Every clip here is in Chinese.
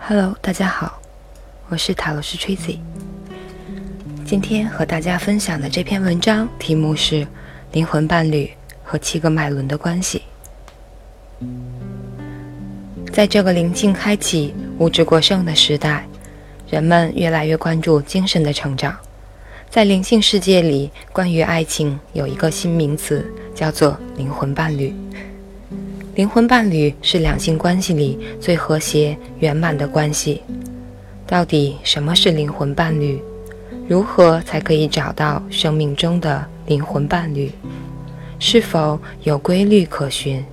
Hello，大家好，我是塔罗斯 Tracy。今天和大家分享的这篇文章题目是“灵魂伴侣和七个脉轮的关系”。在这个灵性开启、物质过剩的时代，人们越来越关注精神的成长。在灵性世界里，关于爱情有一个新名词，叫做灵魂伴侣。灵魂伴侣是两性关系里最和谐圆满的关系。到底什么是灵魂伴侣？如何才可以找到生命中的灵魂伴侣？是否有规律可循？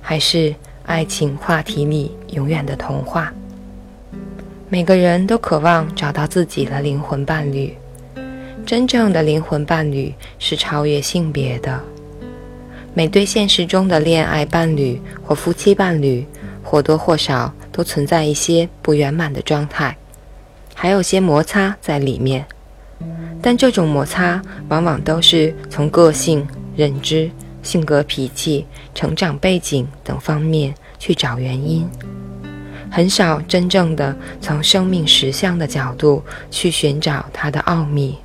还是爱情话题里永远的童话？每个人都渴望找到自己的灵魂伴侣。真正的灵魂伴侣是超越性别的。每对现实中的恋爱伴侣或夫妻伴侣，或多或少都存在一些不圆满的状态，还有些摩擦在里面。但这种摩擦往往都是从个性、认知、性格、脾气、成长背景等方面去找原因，很少真正的从生命实相的角度去寻找它的奥秘，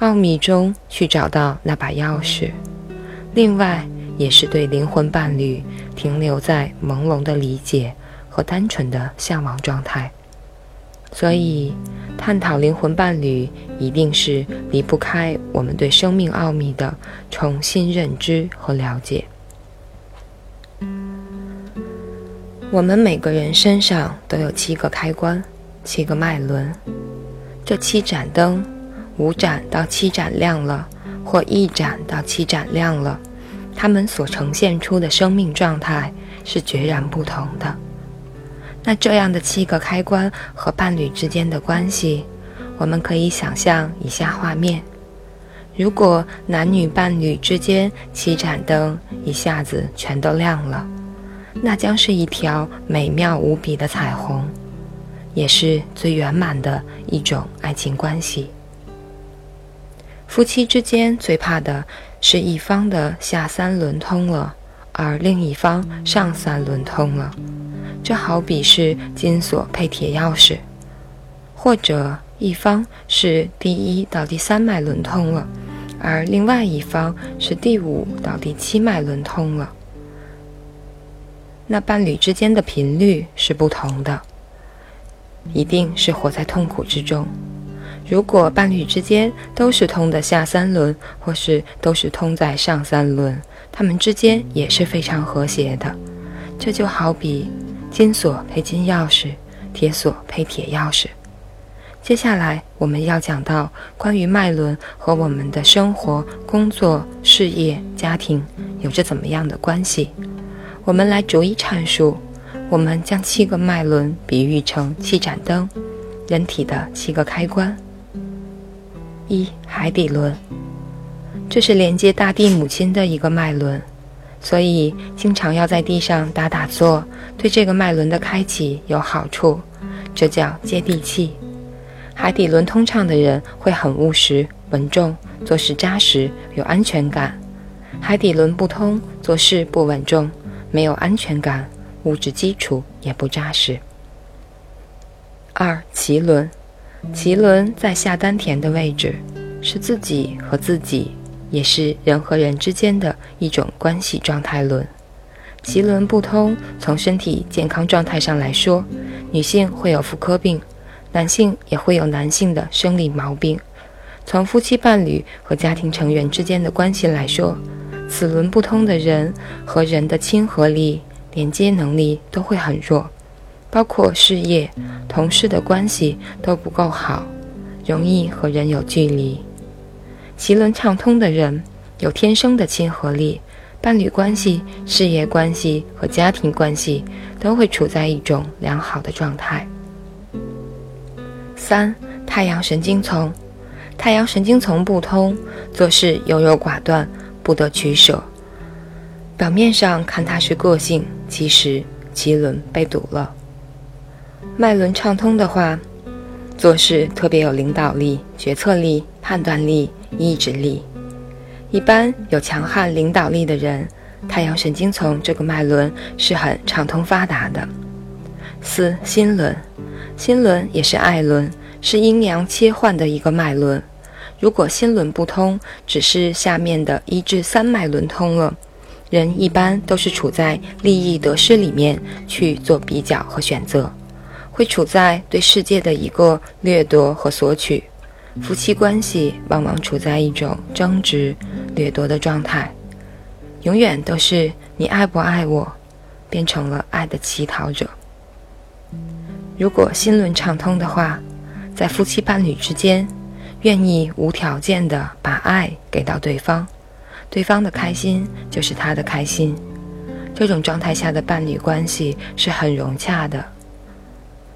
奥秘中去找到那把钥匙。另外，也是对灵魂伴侣停留在朦胧的理解和单纯的向往状态。所以，探讨灵魂伴侣，一定是离不开我们对生命奥秘的重新认知和了解。我们每个人身上都有七个开关，七个脉轮。这七盏灯，五盏到七盏亮了。或一盏到七盏亮了，它们所呈现出的生命状态是决然不同的。那这样的七个开关和伴侣之间的关系，我们可以想象以下画面：如果男女伴侣之间七盏灯一下子全都亮了，那将是一条美妙无比的彩虹，也是最圆满的一种爱情关系。夫妻之间最怕的是一方的下三轮通了，而另一方上三轮通了。这好比是金锁配铁钥匙，或者一方是第一到第三脉轮通了，而另外一方是第五到第七脉轮通了。那伴侣之间的频率是不同的，一定是活在痛苦之中。如果伴侣之间都是通的下三轮，或是都是通在上三轮，他们之间也是非常和谐的。这就好比金锁配金钥匙，铁锁配铁钥匙。接下来我们要讲到关于脉轮和我们的生活、工作、事业、家庭有着怎么样的关系。我们来逐一阐述。我们将七个脉轮比喻成七盏灯，人体的七个开关。一海底轮，这是连接大地母亲的一个脉轮，所以经常要在地上打打坐，对这个脉轮的开启有好处。这叫接地气。海底轮通畅的人会很务实、稳重，做事扎实，有安全感。海底轮不通，做事不稳重，没有安全感，物质基础也不扎实。二脐轮。脐轮在下丹田的位置，是自己和自己，也是人和人之间的一种关系状态轮。脐轮不通，从身体健康状态上来说，女性会有妇科病，男性也会有男性的生理毛病。从夫妻伴侣和家庭成员之间的关系来说，此轮不通的人和人的亲和力、连接能力都会很弱。包括事业、同事的关系都不够好，容易和人有距离。脐轮畅通的人有天生的亲和力，伴侣关系、事业关系和家庭关系都会处在一种良好的状态。三、太阳神经丛，太阳神经丛不通，做事优柔寡断，不得取舍。表面上看他是个性，其实。脐轮被堵了。脉轮畅通的话，做事特别有领导力、决策力、判断力、意志力。一般有强悍领导力的人，太阳神经丛这个脉轮是很畅通发达的。四心轮，心轮也是爱轮，是阴阳切换的一个脉轮。如果心轮不通，只是下面的一至三脉轮通了，人一般都是处在利益得失里面去做比较和选择，会处在对世界的一个掠夺和索取。夫妻关系往往处在一种争执、掠夺的状态，永远都是你爱不爱我，变成了爱的乞讨者。如果心轮畅通的话，在夫妻伴侣之间，愿意无条件的把爱给到对方，对方的开心就是他的开心。这种状态下的伴侣关系是很融洽的。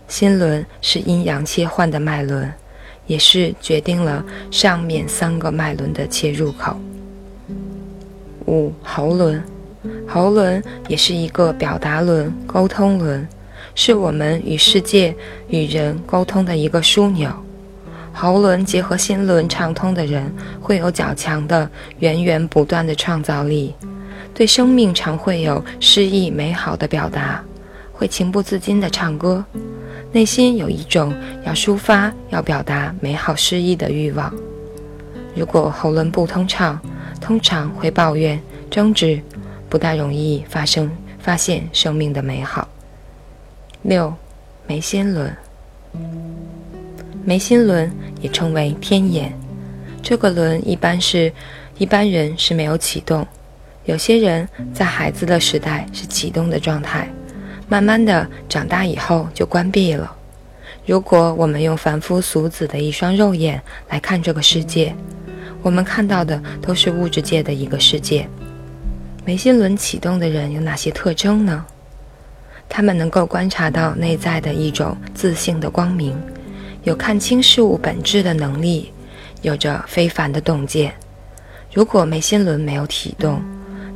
心轮是阴阳切换的脉轮，也是决定了上面三个脉轮的切入口。五喉轮，喉轮也是一个表达轮、沟通轮。是我们与世界、与人沟通的一个枢纽。喉轮结合心轮畅通的人，会有较强的源源不断的创造力，对生命常会有诗意美好的表达，会情不自禁地唱歌，内心有一种要抒发、要表达美好诗意的欲望。如果喉咙不通畅，通常会抱怨、争执，不大容易发生发现生命的美好。六，眉心轮。眉心轮也称为天眼，这个轮一般是一般人是没有启动，有些人在孩子的时代是启动的状态，慢慢的长大以后就关闭了。如果我们用凡夫俗子的一双肉眼来看这个世界，我们看到的都是物质界的一个世界。眉心轮启动的人有哪些特征呢？他们能够观察到内在的一种自信的光明，有看清事物本质的能力，有着非凡的洞见。如果眉心轮没有启动，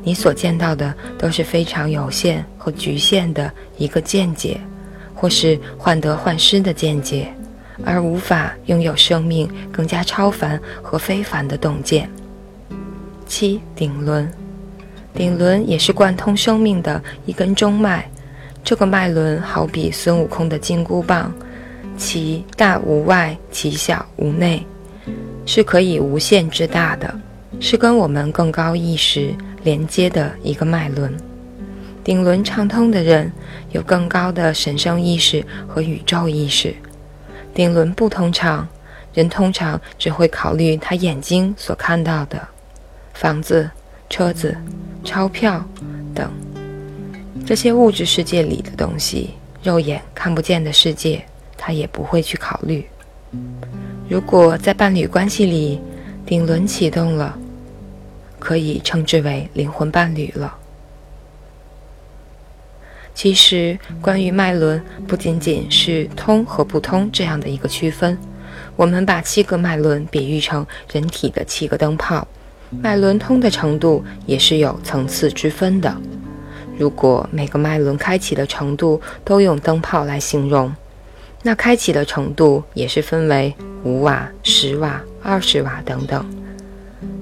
你所见到的都是非常有限和局限的一个见解，或是患得患失的见解，而无法拥有生命更加超凡和非凡的洞见。七顶轮，顶轮也是贯通生命的一根中脉。这个脉轮好比孙悟空的金箍棒，其大无外，其小无内，是可以无限之大的，是跟我们更高意识连接的一个脉轮。顶轮畅通的人有更高的神圣意识和宇宙意识。顶轮不通畅，人通常只会考虑他眼睛所看到的房子、车子、钞票等。这些物质世界里的东西，肉眼看不见的世界，他也不会去考虑。如果在伴侣关系里，顶轮启动了，可以称之为灵魂伴侣了。其实，关于脉轮，不仅仅是通和不通这样的一个区分。我们把七个脉轮比喻成人体的七个灯泡，脉轮通的程度也是有层次之分的。如果每个脉轮开启的程度都用灯泡来形容，那开启的程度也是分为五瓦、十瓦、二十瓦等等。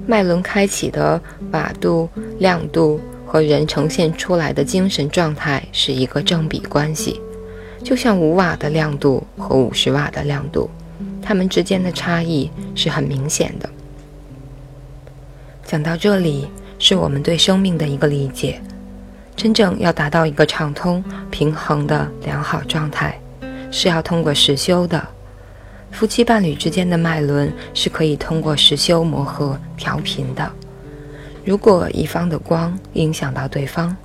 脉轮开启的瓦度、亮度和人呈现出来的精神状态是一个正比关系，就像五瓦的亮度和五十瓦的亮度，它们之间的差异是很明显的。讲到这里，是我们对生命的一个理解。真正要达到一个畅通、平衡的良好状态，是要通过实修的。夫妻伴侣之间的脉轮是可以通过实修磨合调频的。如果一方的光影响到对方，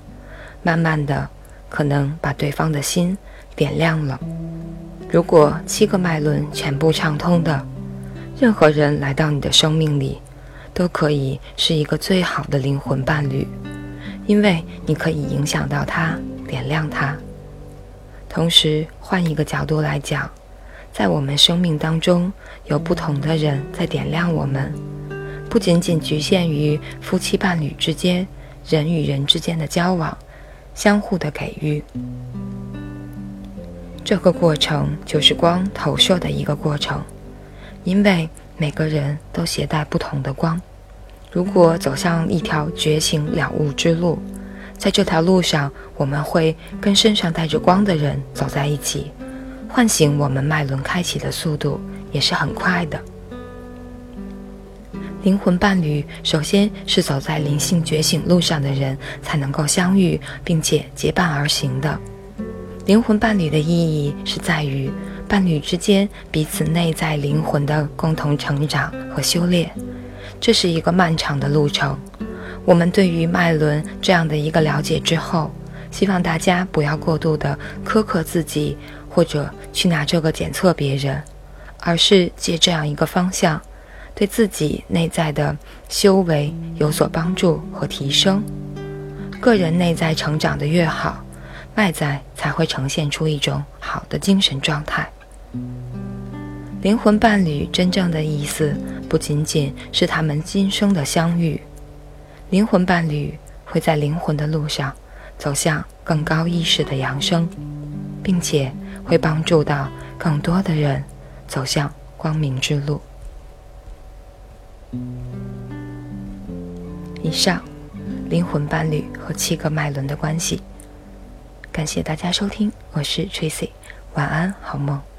慢慢的可能把对方的心点亮了。如果七个脉轮全部畅通的，任何人来到你的生命里，都可以是一个最好的灵魂伴侣。因为你可以影响到他，点亮他。同时，换一个角度来讲，在我们生命当中，有不同的人在点亮我们，不仅仅局限于夫妻伴侣之间、人与人之间的交往，相互的给予。这个过程就是光投射的一个过程，因为每个人都携带不同的光。如果走向一条觉醒了悟之路，在这条路上，我们会跟身上带着光的人走在一起，唤醒我们脉轮开启的速度也是很快的。灵魂伴侣首先是走在灵性觉醒路上的人才能够相遇，并且结伴而行的。灵魂伴侣的意义是在于伴侣之间彼此内在灵魂的共同成长和修炼。这是一个漫长的路程。我们对于脉轮这样的一个了解之后，希望大家不要过度的苛刻自己，或者去拿这个检测别人，而是借这样一个方向，对自己内在的修为有所帮助和提升。个人内在成长的越好，外在才会呈现出一种好的精神状态。灵魂伴侣真正的意思。不仅仅是他们今生的相遇，灵魂伴侣会在灵魂的路上走向更高意识的扬升，并且会帮助到更多的人走向光明之路。以上，灵魂伴侣和七个脉轮的关系。感谢大家收听，我是 Tracy，晚安，好梦。